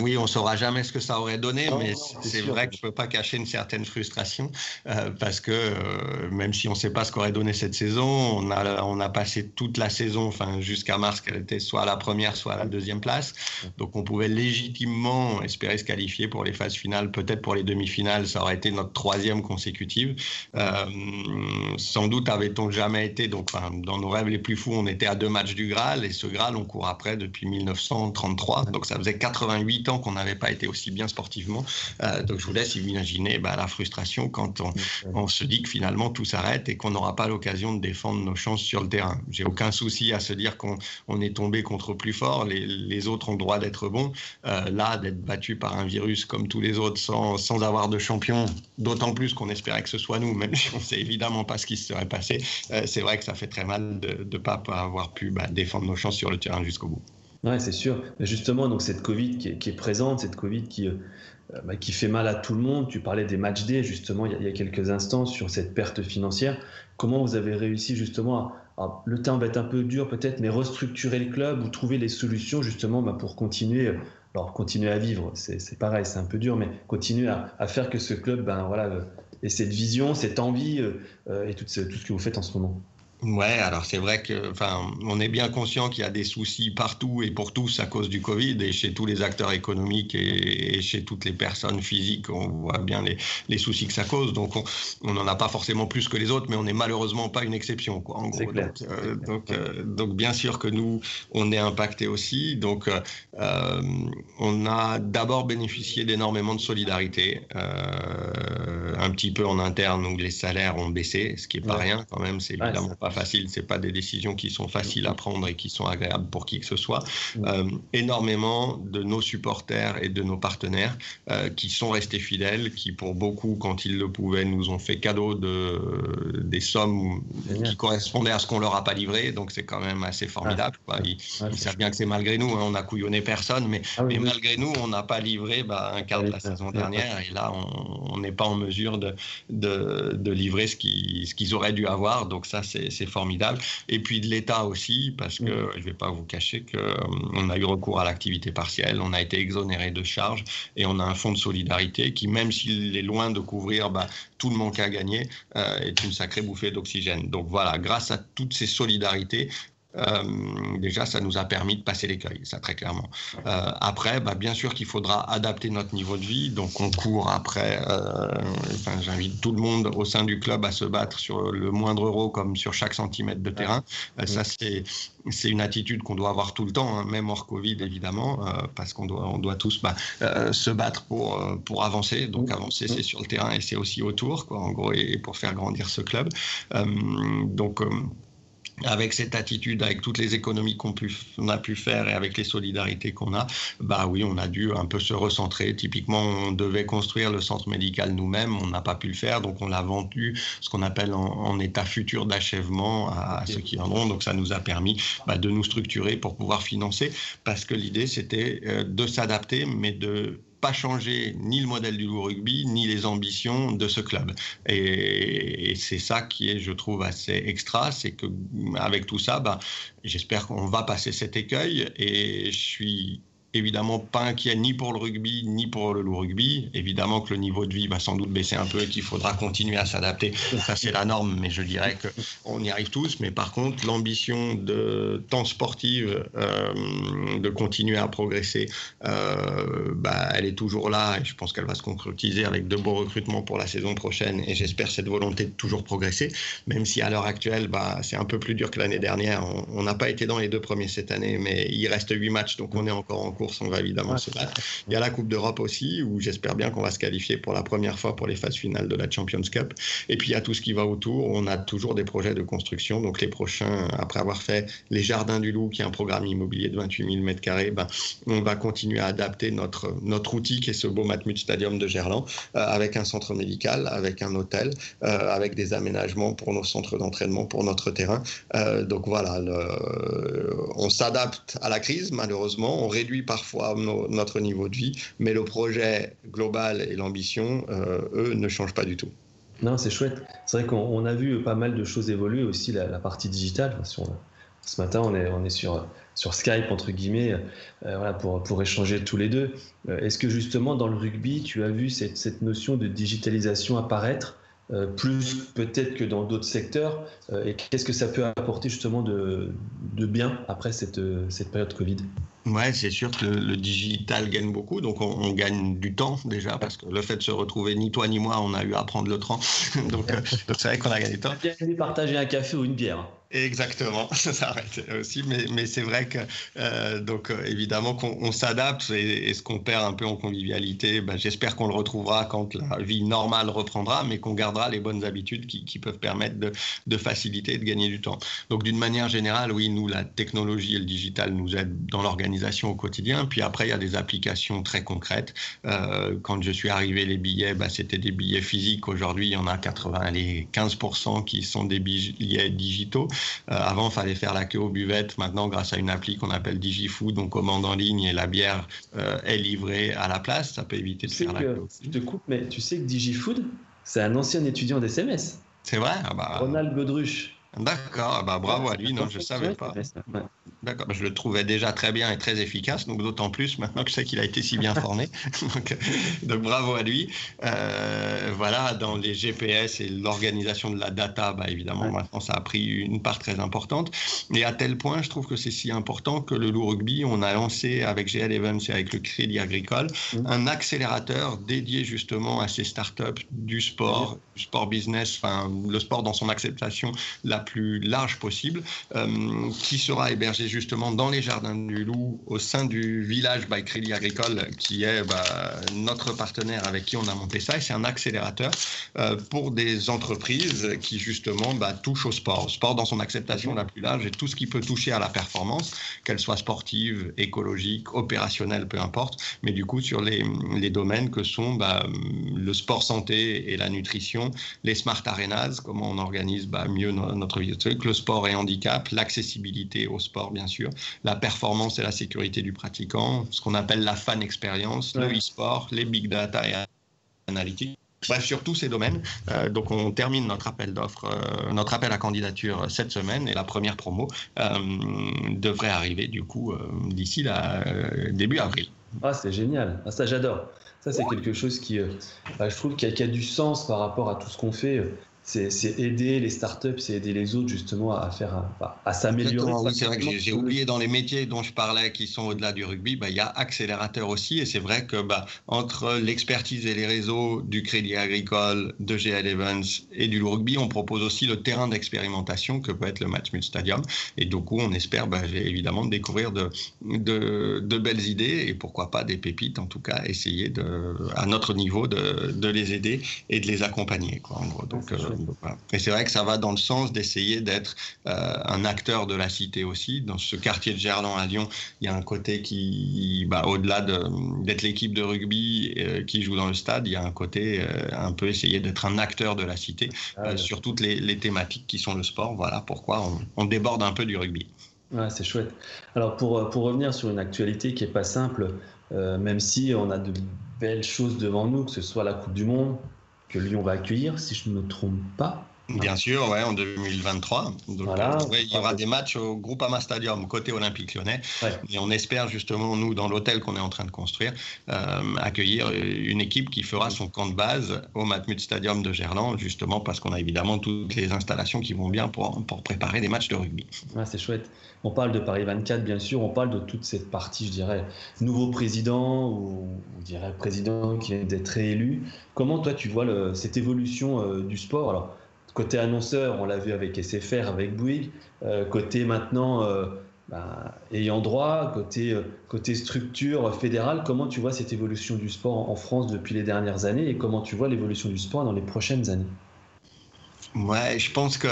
D: oui, on ne saura jamais ce que ça aurait donné, mais c'est vrai que je ne peux pas cacher une certaine frustration euh, parce que euh, même si on ne sait pas ce qu'aurait donné cette saison, on a, on a passé toute la saison, enfin jusqu'à mars, qu'elle était soit à la première, soit à la deuxième place. Donc on pouvait légitimement espérer se qualifier pour les phases finales, peut-être pour les demi-finales, ça aurait été notre troisième consécutive. Euh, sans doute avait-on jamais été, donc dans nos rêves les plus fous, on était à deux matchs du Graal et ce Graal, on court après depuis 1933 donc ça faisait 88 ans qu'on n'avait pas été aussi bien sportivement. Euh, donc je vous laisse imaginer bah, la frustration quand on, se dit que finalement tout s'arrête et qu'on n'aura pas l'occasion de défendre nos chances sur le terrain. J'ai aucun souci à se dire qu'on est tombé contre plus fort, les, autres ont le droit d'être bons. Euh, là, d'être battu par un virus comme tous les autres sans, sans avoir de champion, d'autant plus qu'on espérait que ce soit nous, même si on ne sait évidemment pas ce qui se serait passé, euh, c'est vrai que ça fait très mal de ne pas avoir pu bah, défendre nos chances sur le terrain jusqu'au bout.
C: Oui, c'est sûr. Justement, donc cette Covid qui est, présente, cette Covid qui, euh, bah, qui fait mal à tout le monde. Tu parlais des matchs day, justement, il y, a, quelques instants, sur cette perte financière. Comment vous avez réussi, justement, à, le temps va être un peu dur peut-être, mais restructurer le club ou trouver les solutions, justement, bah, pour continuer alors continuer à vivre, c'est pareil, c'est un peu dur, mais continuer à, faire que ce club, ben voilà, euh, ait cette vision, cette envie euh, et tout ce que vous faites en ce moment.
D: Ouais, alors c'est vrai que, enfin, on est bien conscient qu'il y a des soucis partout et pour tous à cause du Covid et chez tous les acteurs économiques et, chez toutes les personnes physiques, on voit bien les, les soucis que ça cause. Donc on n'en a pas forcément plus que les autres, mais on n'est malheureusement pas une exception, quoi. En gros, donc, euh, donc, euh, donc, bien sûr que nous, on est impacté aussi. Donc euh, on a d'abord bénéficié d'énormément de solidarité, un petit peu en interne où les salaires ont baissé, ce qui est pas rien quand même. C'est évidemment pas facile, c'est pas des décisions qui sont faciles à prendre et qui sont agréables pour qui que ce soit. Euh, énormément de nos supporters et de nos partenaires euh, qui sont restés fidèles, qui pour beaucoup, quand ils le pouvaient, nous ont fait cadeau de des sommes qui correspondaient à ce qu'on leur a pas livré. Donc c'est quand même assez formidable. Ils, savent bien que c'est malgré nous, hein, on a couillonné personne, mais, ah mais malgré nous, on n'a pas livré bah, un quart de la saison dernière. Et là, on n'est pas en mesure de, de, de livrer ce qu'ils ce qu'ils auraient dû avoir. Donc ça, c'est c'est formidable. Et puis de l'État aussi, parce que je ne vais pas vous cacher qu'on euh, a eu recours à l'activité partielle, on a été exonéré de charges et on a un fonds de solidarité qui, même s'il est loin de couvrir bah, tout le manque à gagner, euh, est une sacrée bouffée d'oxygène. Donc voilà, grâce à toutes ces solidarités, déjà, ça nous a permis de passer l'écueil, ça très clairement. après, bah, bien sûr qu'il faudra adapter notre niveau de vie, donc on court après. Enfin, J'invite tout le monde au sein du club à se battre sur le moindre euro comme sur chaque centimètre de terrain. Ça, c'est c'est une attitude qu'on doit avoir tout le temps, hein, même hors Covid évidemment, euh, parce qu'on doit, on doit tous bah, euh, se battre pour, euh, pour avancer. Donc avancer, c'est sur le terrain et c'est aussi autour, quoi, en gros, et, pour faire grandir ce club. donc avec cette attitude, avec toutes les économies qu'on a pu faire et avec les solidarités qu'on a, bah oui, on a dû un peu se recentrer. Typiquement, on devait construire le centre médical nous-mêmes, on n'a pas pu le faire, donc on l'a vendu, ce qu'on appelle en, état futur d'achèvement à, ceux qui viendront. Donc ça nous a permis bah, de nous structurer pour pouvoir financer, parce que l'idée c'était euh, de s'adapter, mais de pas changer ni le modèle du loup rugby, ni les ambitions de ce club. Et, c'est ça qui est, je trouve, assez extra, c'est que avec tout ça, bah, j'espère qu'on va passer cet écueil et je suis évidemment pas inquiet ni pour le rugby ni pour le loup rugby. Évidemment que le niveau de vie va sans doute baisser un peu et qu'il faudra continuer à s'adapter. Ça, c'est la norme, mais je dirais qu'on y arrive tous. Mais par contre, l'ambition de temps sportive, euh, de continuer à progresser, euh, bah, elle est toujours là et je pense qu'elle va se concrétiser avec de beaux recrutements pour la saison prochaine. Et j'espère cette volonté de toujours progresser, même si à l'heure actuelle, bah, c'est un peu plus dur que l'année dernière. On n'a pas été dans les deux premiers cette année, mais il reste huit matchs, donc on est encore en course, on va évidemment se battre. Il y a la Coupe d'Europe aussi, où j'espère bien qu'on va se qualifier pour la première fois pour les phases finales de la Champions Cup. Et puis il y a tout ce qui va autour. On a toujours des projets de construction. Donc les prochains, après avoir fait les Jardins du Loup, qui est un programme immobilier de 28 000 m2, ben, on va continuer à adapter notre, notre outil, qui est ce beau Matmut Stadium de Gerland, euh, avec un centre médical, avec un hôtel, euh, avec des aménagements pour nos centres d'entraînement, pour notre terrain. Euh, donc voilà, on s'adapte à la crise, malheureusement. On réduit parfois notre niveau de vie, mais le projet global et l'ambition, euh, eux, ne changent pas du tout.
C: Non, c'est chouette. C'est vrai qu'on a vu pas mal de choses évoluer aussi, la, partie digitale. ce matin, on est, on est sur, sur Skype, entre guillemets, euh, voilà, pour, pour échanger tous les deux. Euh, est-ce que justement, dans le rugby, tu as vu cette, cette notion de digitalisation apparaître? Plus peut-être que dans d'autres secteurs Et qu'est-ce que ça peut apporter justement de, de bien après cette, cette période Covid?
D: Ouais, c'est sûr que le, digital gagne beaucoup, donc on, gagne du temps déjà, parce que le fait de se retrouver, ni toi ni moi, on a eu à prendre le train. donc euh, c'est vrai qu'on a gagné du temps.
C: Bien partager un café ou une bière.
D: Exactement, ça s'arrête aussi, mais, mais c'est vrai que euh, donc euh, évidemment qu'on s'adapte et, ce qu'on perd un peu en convivialité, ben, j'espère qu'on le retrouvera quand la vie normale reprendra, mais qu'on gardera les bonnes habitudes qui, qui peuvent permettre de, de, faciliter et de gagner du temps. Donc d'une manière générale, oui, nous la technologie et le digital nous aident dans l'organisation au quotidien. Puis après, il y a des applications très concrètes. Euh, quand je suis arrivé, les billets, ben, c'était des billets physiques. Aujourd'hui, il y en a 80, les 15% qui sont des billets digitaux. Euh, avant, il fallait faire la queue aux buvettes. Maintenant, grâce à une appli qu'on appelle DigiFood, on commande en ligne et la bière euh, est livrée à la place. Ça peut éviter de faire la queue.
C: Je te coupe, mais tu sais que DigiFood, c'est un ancien étudiant d'SMS.
D: C'est vrai? Ah bah,
C: Ronald Godruch.
D: D'accord, bah bravo à lui, non, je ne savais pas. D'accord, bah, je le trouvais déjà très bien et très efficace, donc d'autant plus maintenant que je sais qu'il a été si bien formé. donc, bravo à lui. Euh, voilà, dans les GPS et l'organisation de la data, bah, évidemment, maintenant ça a pris une part très importante. Et à tel point, je trouve que c'est si important que le loup rugby, on a lancé avec GL Evans et avec le Crédit Agricole mmh. un accélérateur dédié justement à ces startups du sport, du sport business, enfin le sport dans son acceptation la plus large possible, euh, qui sera hébergé justement dans les jardins du Loup, au sein du village by Crédit Agricole, qui est bah, notre partenaire avec qui on a monté ça. Et c'est un accélérateur euh, pour des entreprises qui justement bah, touchent au sport, sport dans son acceptation la plus large et tout ce qui peut toucher à la performance, qu'elle soit sportive, écologique, opérationnelle, peu importe, mais du coup sur les, domaines que sont bah, le sport santé et la nutrition, les smart arenas, comment on organise mieux notre vie, le sport et handicap, l'accessibilité au sport sûr, la performance et la sécurité du pratiquant, ce qu'on appelle la fan expérience, le e-sport, les big data et analytics. Bref, sur tous ces domaines. Euh, donc, on termine notre appel d'offres, euh, notre appel à candidature cette semaine et la première promo euh, devrait arriver du coup d'ici début avril.
C: Ah, c'est génial. Ah, ça, j'adore. Ça, c'est quelque chose qui, bah, je trouve, qui a, qui a, du sens par rapport à tout ce qu'on fait c'est aider les startups, c'est aider les autres justement à faire, à, s'améliorer.
D: Oui, c'est vrai que j'ai oublié dans les métiers dont je parlais qui sont au-delà du rugby, bah, il y a accélérateur aussi, et c'est vrai que bah, entre l'expertise et les réseaux du Crédit Agricole, de GL Evans et du rugby, on propose aussi le terrain d'expérimentation que peut être le Matchmut Stadium, et du coup on espère bah, évidemment découvrir de, de, de, belles idées et pourquoi pas des pépites, en tout cas essayer de, à notre niveau de, de les aider et de les accompagner. Quoi, en gros. Donc, et c'est vrai que ça va dans le sens d'essayer d'être euh, un acteur de la cité aussi. Dans ce quartier de Gerland à Lyon, il y a un côté qui, bah, au-delà d'être l'équipe de rugby euh, qui joue dans le stade, il y a un côté euh, un peu essayer d'être un acteur de la cité ah sur toutes les, thématiques qui sont le sport. Voilà pourquoi on, déborde un peu du rugby.
C: Ouais, c'est chouette. Alors pour, pour revenir sur une actualité qui n'est pas simple, même si on a de belles choses devant nous, que ce soit la Coupe du Monde, que Lyon va accueillir, si je ne me trompe pas.
D: Bien sûr, ouais, en 2023. voilà, il y aura des matchs au Groupama Stadium, côté Olympique lyonnais. Et on espère justement, nous, dans l'hôtel qu'on est en train de construire, euh, accueillir une équipe qui fera son camp de base au Matmut Stadium de Gerland, justement parce qu'on a évidemment toutes les installations qui vont bien pour, pour préparer des matchs de rugby.
C: Ouais, c'est chouette. On parle de Paris 24, bien sûr, on parle de toute cette partie, je dirais, nouveau président ou, président qui vient d'être réélu. Comment toi tu vois le, cette évolution euh, du sport? Alors, côté annonceur, on l'a vu avec SFR, avec Bouygues. Euh, côté maintenant euh, bah, ayant droit, côté, côté structure fédérale, comment tu vois cette évolution du sport en France depuis les dernières années et comment tu vois l'évolution du sport dans les prochaines années?
D: Ouais, je pense que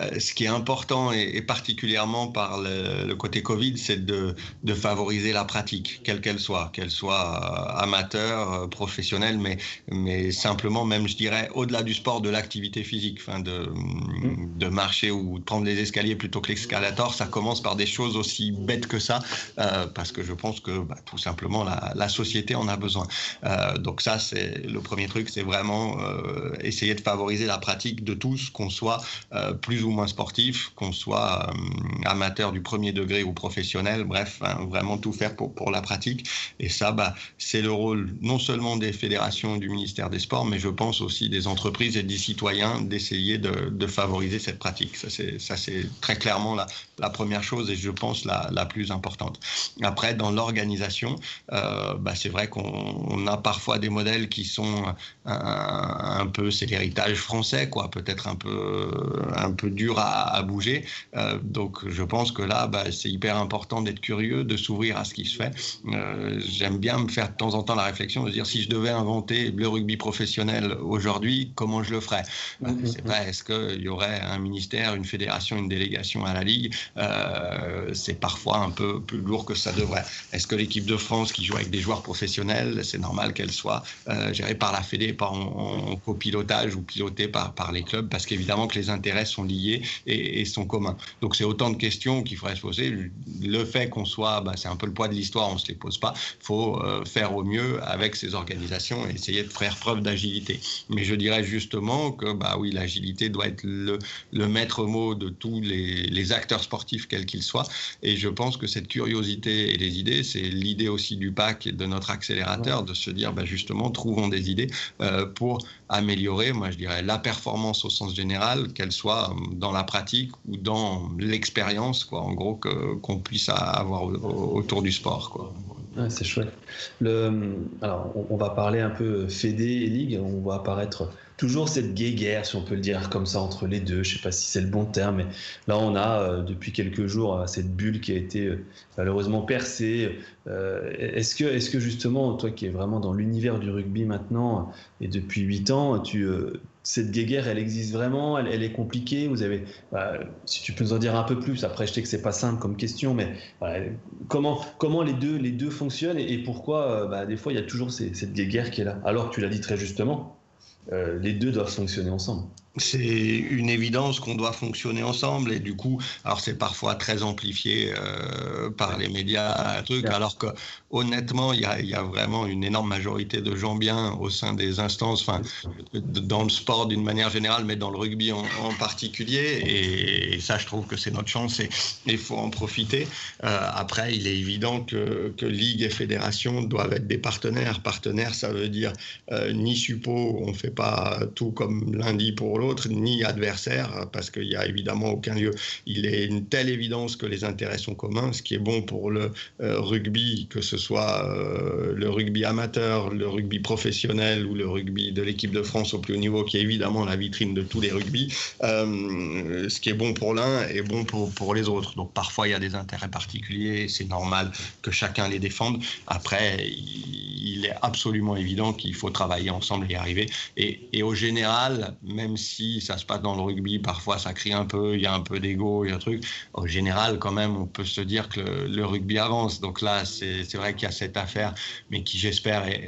D: euh, ce qui est important et, particulièrement par le, côté Covid, c'est de, de, favoriser la pratique, quelle qu'elle soit, qu'elle soit euh, amateur, euh, professionnelle, mais, mais simplement même, je dirais, au-delà du sport, de l'activité physique, de, mm. de marcher ou de prendre les escaliers plutôt que l'escalator, ça commence par des choses aussi bêtes que ça, parce que je pense que bah, tout simplement la, la, société en a besoin. donc ça, c'est le premier truc, c'est vraiment essayer de favoriser la pratique de tous, qu'on soit plus ou moins sportif, qu'on soit euh, amateur du premier degré ou professionnel, bref, hein, vraiment tout faire pour, pour la pratique. Et ça, bah, c'est le rôle non seulement des fédérations du ministère des Sports, mais je pense aussi des entreprises et des citoyens d'essayer de, de, favoriser cette pratique. Ça, c'est très clairement la, la, première chose et je pense la, la plus importante. Après, dans l'organisation, euh, bah, c'est vrai qu'on a parfois des modèles qui sont un, peu, c'est l'héritage français, quoi, peut-être un peu, un peu dur à, bouger. Euh, donc je pense que là, bah, c'est hyper important d'être curieux, de s'ouvrir à ce qui se fait. Euh, j'aime bien me faire de temps en temps la réflexion de dire si je devais inventer le rugby professionnel aujourd'hui, comment je le ferais? Euh, mm-hmm. C'est vrai, est-ce qu'il y aurait un ministère, une fédération, une délégation à la Ligue? C'est parfois un peu plus lourd que ça devrait. Est-ce que l'équipe de France qui joue avec des joueurs professionnels, c'est normal qu'elle soit gérée par la Fédé, pas en, copilotage ou pilotée par, par les clubs Parce qu'évidemment que les intérêts sont liés et, sont communs. Donc c'est autant de questions qu'il faudrait se poser. Le fait qu'on soit, bah, c'est un peu le poids de l'histoire, on ne se les pose pas. Il faut euh, faire au mieux avec ces organisations et essayer de faire preuve d'agilité. Mais je dirais justement que bah oui, l'agilité doit être le, le, maître mot de tous les, acteurs sportifs, quels qu'ils soient. Et je pense que cette curiosité et les idées, c'est l'idée aussi du PAC et de notre accélérateur, de se dire bah, justement, trouvons des idées euh, pour améliorer, moi je dirais, la performance au sens général, qu'elle soit dans la pratique ou dans l'expérience, quoi, en gros, qu'on puisse avoir autour du sport. Quoi.
C: c'est chouette. Alors, on, va parler un peu Fédé et Ligue. On va apparaître toujours cette guéguerre, si on peut le dire comme ça, entre les deux. Je ne sais pas si c'est le bon terme, mais là, on a euh, depuis quelques jours euh, cette bulle qui a été euh, malheureusement percée. est-ce que, est que justement, toi qui es vraiment dans l'univers du rugby maintenant et depuis 8 ans, tu, cette guéguerre, elle existe vraiment, elle, est compliquée? Vous avez, bah, si tu peux nous en dire un peu plus. Après, je sais que c'est pas simple comme question, mais comment, comment les deux, les deux fonctionnent et, pourquoi, bah, des fois, il y a toujours cette guéguerre qui est là? Alors que tu l'as dit très justement, euh, les deux doivent fonctionner ensemble
D: c'est une évidence qu'on doit fonctionner ensemble et du coup, alors c'est parfois très amplifié euh, par les médias, truc, alors que honnêtement, il y, a, y, a, vraiment une énorme majorité de gens bien au sein des instances, enfin, dans le sport d'une manière générale, mais dans le rugby en, particulier. Et, ça, je trouve que c'est notre chance et il faut en profiter. Euh, après, il est évident que, que, Ligue et Fédération doivent être des partenaires. Partenaires, ça veut dire euh, ni suppo, on ne fait pas tout comme lundi pour l'autre ni adversaire, parce qu'il n'y a évidemment aucun lieu. Il est une telle évidence que les intérêts sont communs, ce qui est bon pour le euh, rugby, que ce soit euh, le rugby amateur, le rugby professionnel ou le rugby de l'équipe de France au plus haut niveau, qui est évidemment la vitrine de tous les rugby. Euh, ce qui est bon pour l'un est bon pour, pour les autres. Donc parfois, il y a des intérêts particuliers, c'est normal que chacun les défende. Après, il est absolument évident qu'il faut travailler ensemble et y arriver. Et, et, au général, même si ça se passe dans le rugby, parfois ça crie un peu, il y a un peu d'ego, il y a un truc. Au général, quand même, on peut se dire que le, rugby avance. Donc là, c'est vrai qu'il y a cette affaire, mais qui, j'espère, est,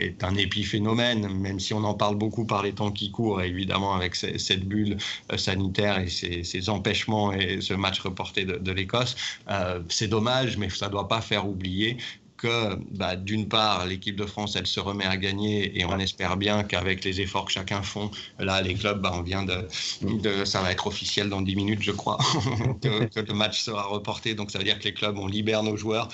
D: est, un épiphénomène, même si on en parle beaucoup par les temps qui courent, évidemment, avec cette bulle euh, sanitaire et ces, empêchements et ce match reporté de, l'Écosse. Euh, c'est dommage, mais ça ne doit pas faire oublier que bah, d'une part, l'équipe de France, elle se remet à gagner et on espère bien qu'avec les efforts que chacun font, là, les clubs, bah, on vient de, de, Ça va être officiel dans 10 minutes, je crois, que, le match sera reporté. Donc, ça veut dire que les clubs, on libère nos joueurs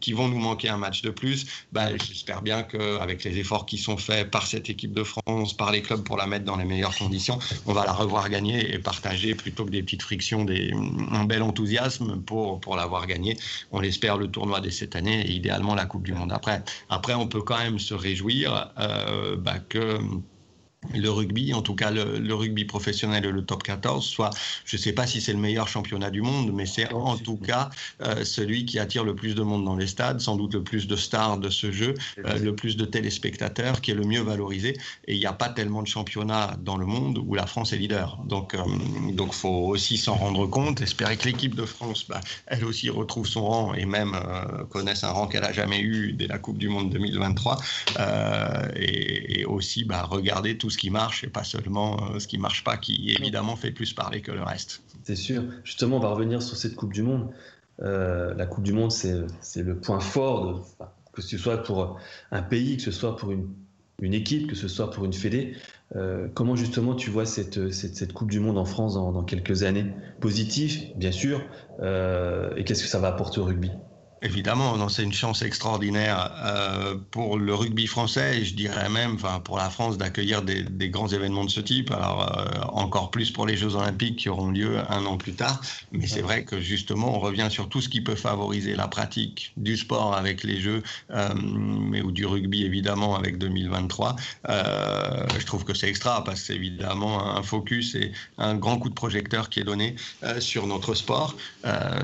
D: qui vont nous manquer un match de plus. Bah, j'espère bien qu'avec les efforts qui sont faits par cette équipe de France, par les clubs pour la mettre dans les meilleures conditions, on va la revoir gagner et partager plutôt que des petites frictions, des, un bel enthousiasme pour, pour l'avoir gagné. On l'espère le tournoi dès cette année et idéalement la Coupe du Monde. Après, après on peut quand même se réjouir euh, bah, que le rugby, en tout cas le, rugby professionnel et le top 14, soit, je ne sais pas si c'est le meilleur championnat du monde, mais c'est en tout cas euh, celui qui attire le plus de monde dans les stades, sans doute le plus de stars de ce jeu, euh, le plus de téléspectateurs, qui est le mieux valorisé. Et il n'y a pas tellement de championnats dans le monde où la France est leader. Donc, il donc faut aussi s'en rendre compte, espérer que l'équipe de France, bah, elle aussi retrouve son rang et même euh, connaisse un rang qu'elle n'a jamais eu dès la Coupe du Monde 2023. Et, et, aussi bah, regarder tout ce qui marche et pas seulement euh, ce qui marche pas, qui évidemment fait plus parler que le reste.
C: C'est sûr. Justement, on va revenir sur cette Coupe du Monde. Euh, la Coupe du Monde, c'est le point fort, de, que ce soit pour un pays, que ce soit pour une, une équipe, que ce soit pour une fédé. Euh, comment justement tu vois cette, cette, cette, Coupe du Monde en France dans, dans quelques années? Positif, bien sûr. et qu'est-ce que ça va apporter au rugby?
D: Évidemment, c'est une chance extraordinaire euh, pour le rugby français je dirais même pour la France d'accueillir des, grands événements de ce type. Alors euh, encore plus pour les Jeux olympiques qui auront lieu un an plus tard. Mais c'est vrai que justement, on revient sur tout ce qui peut favoriser la pratique du sport avec les Jeux, euh, mais ou du rugby évidemment avec 2023. Euh, je trouve que c'est extra parce que c'est évidemment un focus et un grand coup de projecteur qui est donné sur notre sport.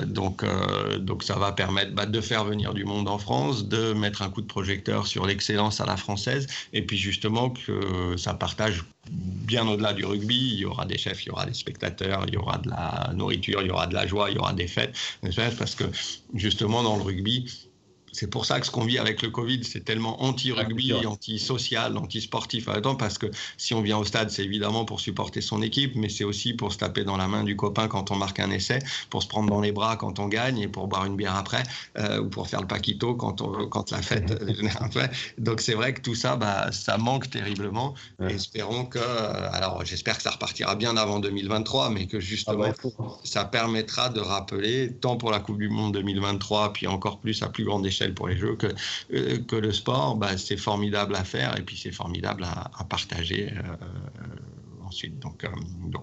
D: donc, donc ça va permettre bah, de faire venir du monde en France, de mettre un coup de projecteur sur l'excellence à la française, et puis justement que ça partage bien au-delà du rugby. Il y aura des chefs, il y aura des spectateurs, il y aura de la nourriture, il y aura de la joie, il y aura des fêtes, parce que justement dans le rugby, c'est pour ça que ce qu'on vit avec le Covid, c'est tellement anti-rugby, anti-social, anti-sportif temps, parce que si on vient au stade, c'est évidemment pour supporter son équipe, mais c'est aussi pour se taper dans la main du copain quand on marque un essai, pour se prendre dans les bras quand on gagne et pour boire une bière après, euh, ou pour faire le paquito quand, on, quand la fête. Donc c'est vrai que tout ça, bah, ça manque terriblement. Espérons que, euh, alors j'espère que ça repartira bien avant 2023, mais que justement, ah bah, ça permettra de rappeler, tant pour la Coupe du Monde 2023, puis encore plus à plus grande échelle pour les Jeux, que, euh, que le sport, bah, c'est formidable à faire et puis c'est formidable à, partager euh, ensuite. Donc, euh,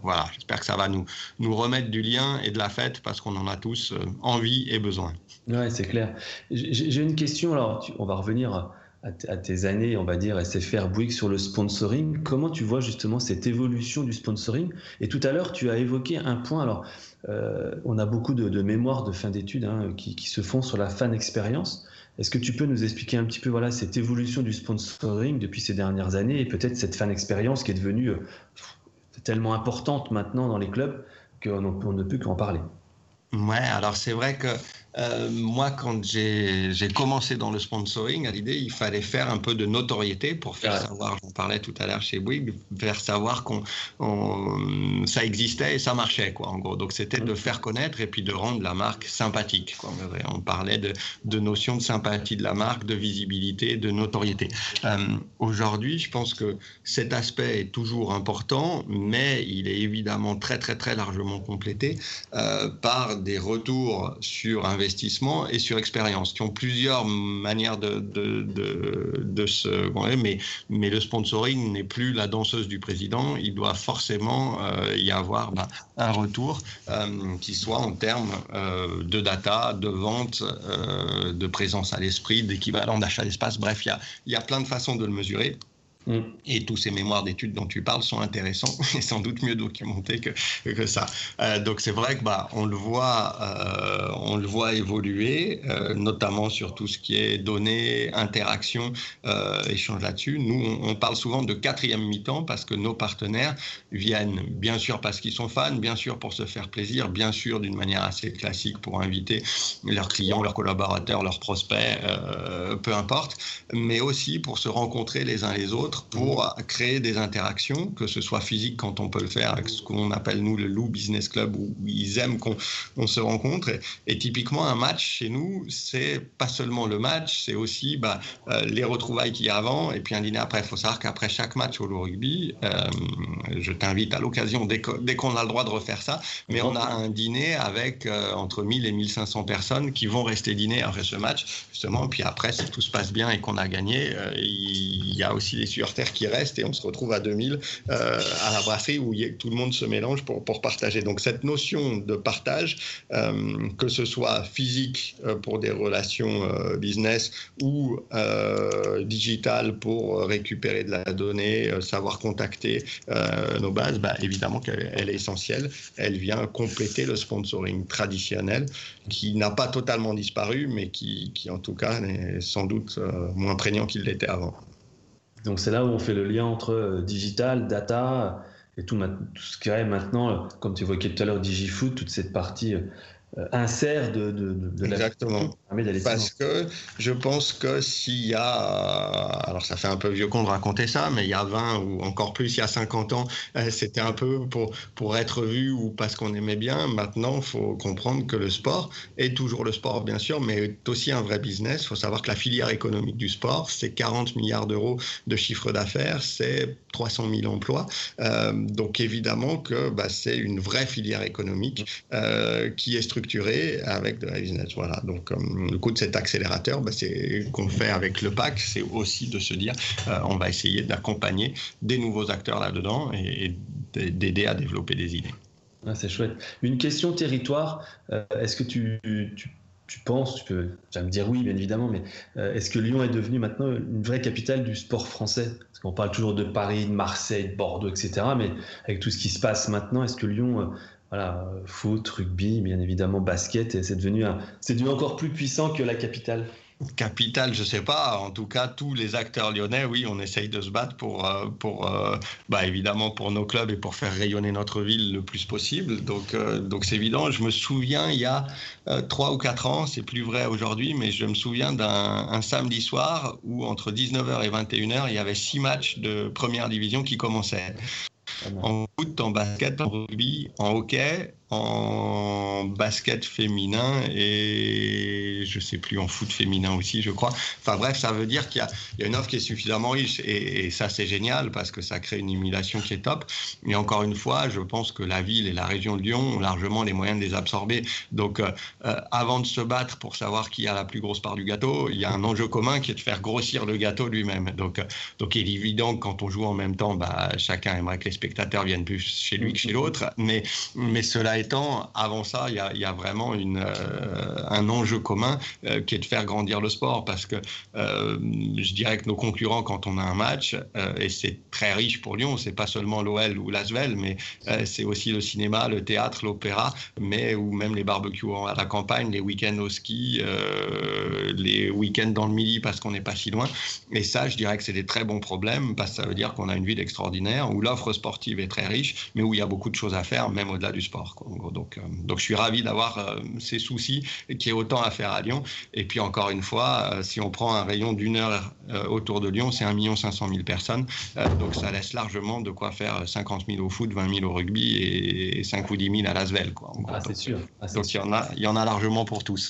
D: voilà, j'espère que ça va nous, nous remettre du lien et de la fête parce qu'on en a tous envie et besoin.
C: Ouais, c'est clair. J'ai une question, alors on va revenir à tes années, on va dire, SFR Bouygues sur le sponsoring. Comment tu vois justement cette évolution du sponsoring? Et tout à l'heure, tu as évoqué un point. Alors, on a beaucoup de, mémoires de fin d'études hein, qui, qui, se font sur la fan expérience. Est-ce que tu peux nous expliquer un petit peu voilà, cette évolution du sponsoring depuis ces dernières années et peut-être cette fan expérience qui est devenue euh, tellement importante maintenant dans les clubs qu'on ne peut qu'en parler?
D: Ouais, alors c'est vrai que euh, moi, quand j'ai commencé dans le sponsoring, à l'idée, il fallait faire un peu de notoriété pour faire savoir, j'en parlais tout à l'heure chez Bouygues, faire savoir qu'on ça existait et ça marchait, quoi, en gros. Donc, c'était de faire connaître et puis de rendre la marque sympathique. Quoi. On parlait de, de notion de sympathie de la marque, de visibilité, de notoriété. Euh, aujourd'hui, je pense que cet aspect est toujours important, mais il est évidemment très, très, très largement complété euh, par des retours sur investissement et sur expérience, qui ont plusieurs manières de, se... Mais, le sponsoring n'est plus la danseuse du président, il doit forcément euh, y avoir bah, un retour euh, qui soit en termes euh, de data, de vente, de présence à l'esprit, d'équivalent d'achat d'espace. Bref, il y a plein de façons de le mesurer. Mm. Et tous ces mémoires d'études dont tu parles sont intéressants et sans doute mieux documentés que, que ça. Euh, donc c'est vrai que bah, on le voit, euh, on le voit évoluer, euh, notamment sur tout ce qui est données, interactions, échanges là-dessus. Nous, on, parle souvent de quatrième mi-temps parce que nos partenaires viennent bien sûr parce qu'ils sont fans, bien sûr pour se faire plaisir, bien sûr d'une manière assez classique pour inviter leurs clients, leurs collaborateurs, leurs prospects, peu importe, mais aussi pour se rencontrer les uns les autres pour créer des interactions, que ce soit physique quand on peut le faire avec ce qu'on appelle nous le Lou Business Club où ils aiment qu'on se rencontre. Et, typiquement, un match chez nous, c'est pas seulement le match, c'est aussi bah, euh, les retrouvailles qu'il y a avant et puis un dîner après. Il faut savoir qu'après chaque match au rugby, euh, je t'invite à l'occasion, dès qu'on a le droit de refaire ça, mais on a un dîner avec euh, entre 1000 et 1500 personnes qui vont rester dîner après ce match, justement. Puis après, si tout se passe bien et qu'on a gagné, il y a aussi des terre qui reste et on se retrouve à 2000 euh, à la brasserie où tout le monde se mélange pour, partager. Donc cette notion de partage, euh, que ce soit physique euh, pour des relations business ou digital pour récupérer de la donnée, savoir contacter nos bases, bah, évidemment qu'elle est essentielle. Elle vient compléter le sponsoring traditionnel qui n'a pas totalement disparu, mais qui, qui en tout cas est sans doute moins prégnant qu'il l'était avant.
C: Donc c'est là où on fait le lien entre euh, digital, data et tout, ce qui est maintenant, euh, comme tu évoquais tout à l'heure, DigiFood, toute cette partie euh, insert de, de, de,
D: Exactement. Parce que je pense que s'il y a, alors ça fait un peu vieux con de raconter ça, mais il y a 20 ou encore plus, il y a 50 ans, euh, c'était un peu pour, pour être vu ou parce qu'on aimait bien. Maintenant, il faut comprendre que le sport est toujours le sport, bien sûr, mais est aussi un vrai business. Il faut savoir que la filière économique du sport, c'est 40 milliards d'euros de chiffre d'affaires, c'est 300 000 emplois. Euh, donc évidemment que bah, c'est une vraie filière économique qui est structurée avec de la business. Voilà. Donc, euh, le coup de cet accélérateur, bah, c'est qu'on fait avec le PAC, c'est aussi de se dire, euh, on va essayer d'accompagner des nouveaux acteurs là-dedans et, d'aider à développer des idées.
C: Ah, c'est chouette. Une question territoire. Euh, est-ce que tu, penses, tu peux me dire oui, bien évidemment, mais est-ce que Lyon est devenu maintenant une vraie capitale du sport français? Parce qu'on parle toujours de Paris, de Marseille, de Bordeaux, etc. Mais avec tout ce qui se passe maintenant, est-ce que Lyon voilà, foot, rugby, bien évidemment basket, et c'est devenu, c'est devenu encore plus puissant que la capitale.
D: Capitale, je sais pas. En tout cas, tous les acteurs lyonnais, oui, on essaye de se battre pour, euh, pour euh, bah, évidemment pour nos clubs et pour faire rayonner notre ville le plus possible. Donc, euh, donc c'est évident. Je me souviens, il y a trois ou quatre ans, c'est plus vrai aujourd'hui, mais je me souviens d'un samedi soir où entre 19h et 21h, il y avait six matchs de première division qui commençaient. En foot, en basket, en rugby, en hockey, basket féminin et je sais plus en foot féminin aussi je crois. Enfin bref ça veut dire qu'il y, a une offre qui est suffisamment riche et, ça c'est génial parce que ça crée une émulation qui est top. Mais encore une fois je pense que la ville et la région de Lyon ont largement les moyens de les absorber. Donc euh, euh, avant de se battre pour savoir qui a la plus grosse part du gâteau il y a un enjeu commun qui est de faire grossir le gâteau lui-même. Donc, euh, donc il est évident que quand on joue en même temps bah, chacun aimerait que les spectateurs viennent plus chez lui que chez l'autre. Mais, mais cela étant, avant ça, il y a, vraiment euh, un enjeu commun euh, qui est de faire grandir le sport parce que euh, je dirais que nos concurrents, quand on a un match, et c'est très riche pour Lyon, c'est pas seulement l'OL ou l'Asvel, mais c'est aussi le cinéma, le théâtre, l'opéra, mais ou même les barbecues à la campagne, les week-ends au ski, les week-ends dans le midi parce qu'on n'est pas si loin. Et ça, je dirais que c'est des très bons problèmes parce que ça veut dire qu'on a une ville extraordinaire où l'offre sportive est très riche, mais où il y a beaucoup de choses à faire, même au-delà du sport. Donc, euh, donc je suis ravi d'avoir euh, ces soucis y ait autant à faire à Lyon. Et puis encore une fois, euh, si on prend un rayon d'une heure autour de Lyon, c'est 1 500 000 personnes. donc ça laisse largement de quoi faire 50 000 au foot, 20 000 au rugby et 5 ou 10 000 à l'Asvel.
C: Ah, c'est sûr.
D: Ah, donc il y, en a, il y en a largement pour tous.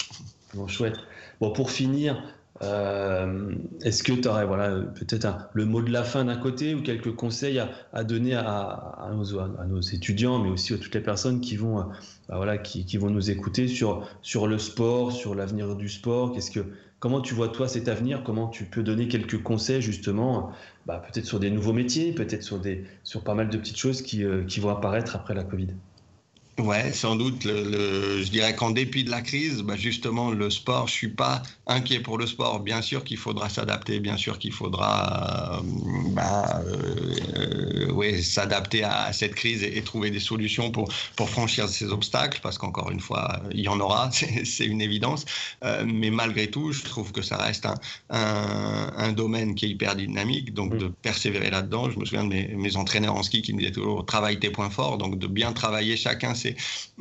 C: Bon, chouette. Bon, pour finir, Euh, est-ce que tu aurais voilà, peut-être le mot de la fin d'un côté ou quelques conseils à, donner à, nos, étudiants, mais aussi à toutes les personnes qui vont, bah voilà, qui, qui, vont nous écouter sur, sur le sport, sur l'avenir du sport? Qu'est-ce que, Comment tu vois toi cet avenir? Comment tu peux donner quelques conseils justement, bah, peut-être sur des nouveaux métiers, peut-être sur, des, sur pas mal de petites choses qui, euh, qui vont apparaître après la Covid?
D: Ouais, sans doute. Le, je dirais qu'en dépit de la crise, bah justement, le sport, je suis pas inquiet pour le sport. Bien sûr qu'il faudra s'adapter, bien sûr qu'il faudra euh, bah, euh, ouais, s'adapter à, cette crise et, trouver des solutions pour, pour franchir ces obstacles, parce qu'encore une fois, il y en aura, c'est une évidence. Euh, mais malgré tout, je trouve que ça reste un, un, un domaine qui est hyper dynamique, donc mm. de persévérer là-dedans. Je me souviens de mes, mes, entraîneurs en ski qui me disaient toujours travaille tes points forts, donc de bien travailler chacun ses,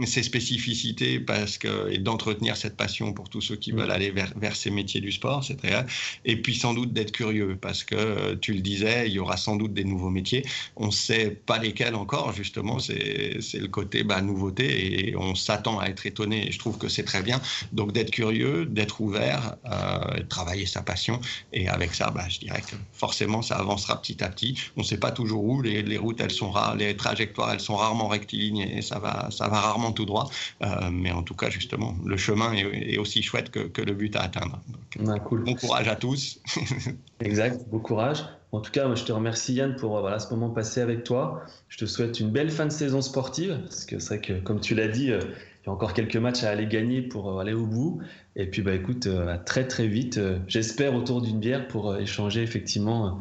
D: spécificités parce que, et d'entretenir cette passion pour tous ceux qui mm. veulent aller vers, vers, ces métiers du sport, c'est très Et puis sans doute d'être curieux parce que euh, tu le disais, il y aura sans doute des nouveaux métiers. On ne sait pas lesquels encore, justement, c'est le côté bah, nouveauté et on s'attend à être étonné et je trouve que c'est très bien. Donc d'être curieux, d'être ouvert, euh, de travailler sa passion et avec ça, bah, je dirais que forcément ça avancera petit à petit. On ne sait pas toujours où, les, les routes elles sont rares, les trajectoires elles sont rarement rectilignes et ça va, ça va rarement tout droit. Euh, mais en tout cas, justement, le chemin est, aussi chouette que, le but à atteindre. Bon courage à tous.
C: exact, bon courage. En tout cas, je te remercie Yann pour voilà, ce moment passé avec toi. Je te souhaite une belle fin de saison sportive, parce que c'est vrai que, comme tu l'as dit, euh, il y a encore quelques matchs à aller gagner pour euh, aller au bout. Et puis, bah, écoute, à très très vite, j'espère autour d'une bière pour échanger effectivement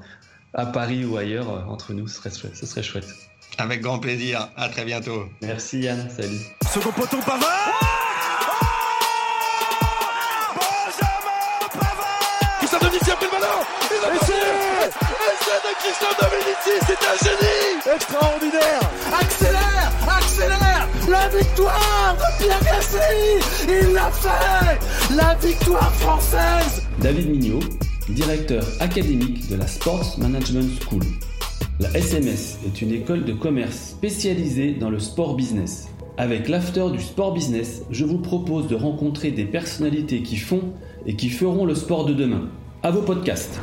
C: à Paris ou ailleurs entre nous. Ce serait, ce serait chouette.
D: Avec grand plaisir. À très bientôt.
C: Merci Yann. Salut.
A: Second poteau Pavard. Benjamin Pavard. Christian Dominici a pris le ballon. Et c'est de Christian Dominici. C'est un génie. Extraordinaire. Accélère. Accélère. La victoire de Pierre Gasly. Il l'a fait. La victoire française.
B: David Mignot, directeur académique de la Sports Management School. La SMS est une école de commerce spécialisée dans le sport business. Avec l'after du sport business, je vous propose de rencontrer des personnalités qui font et qui feront le sport de demain. À vos podcasts.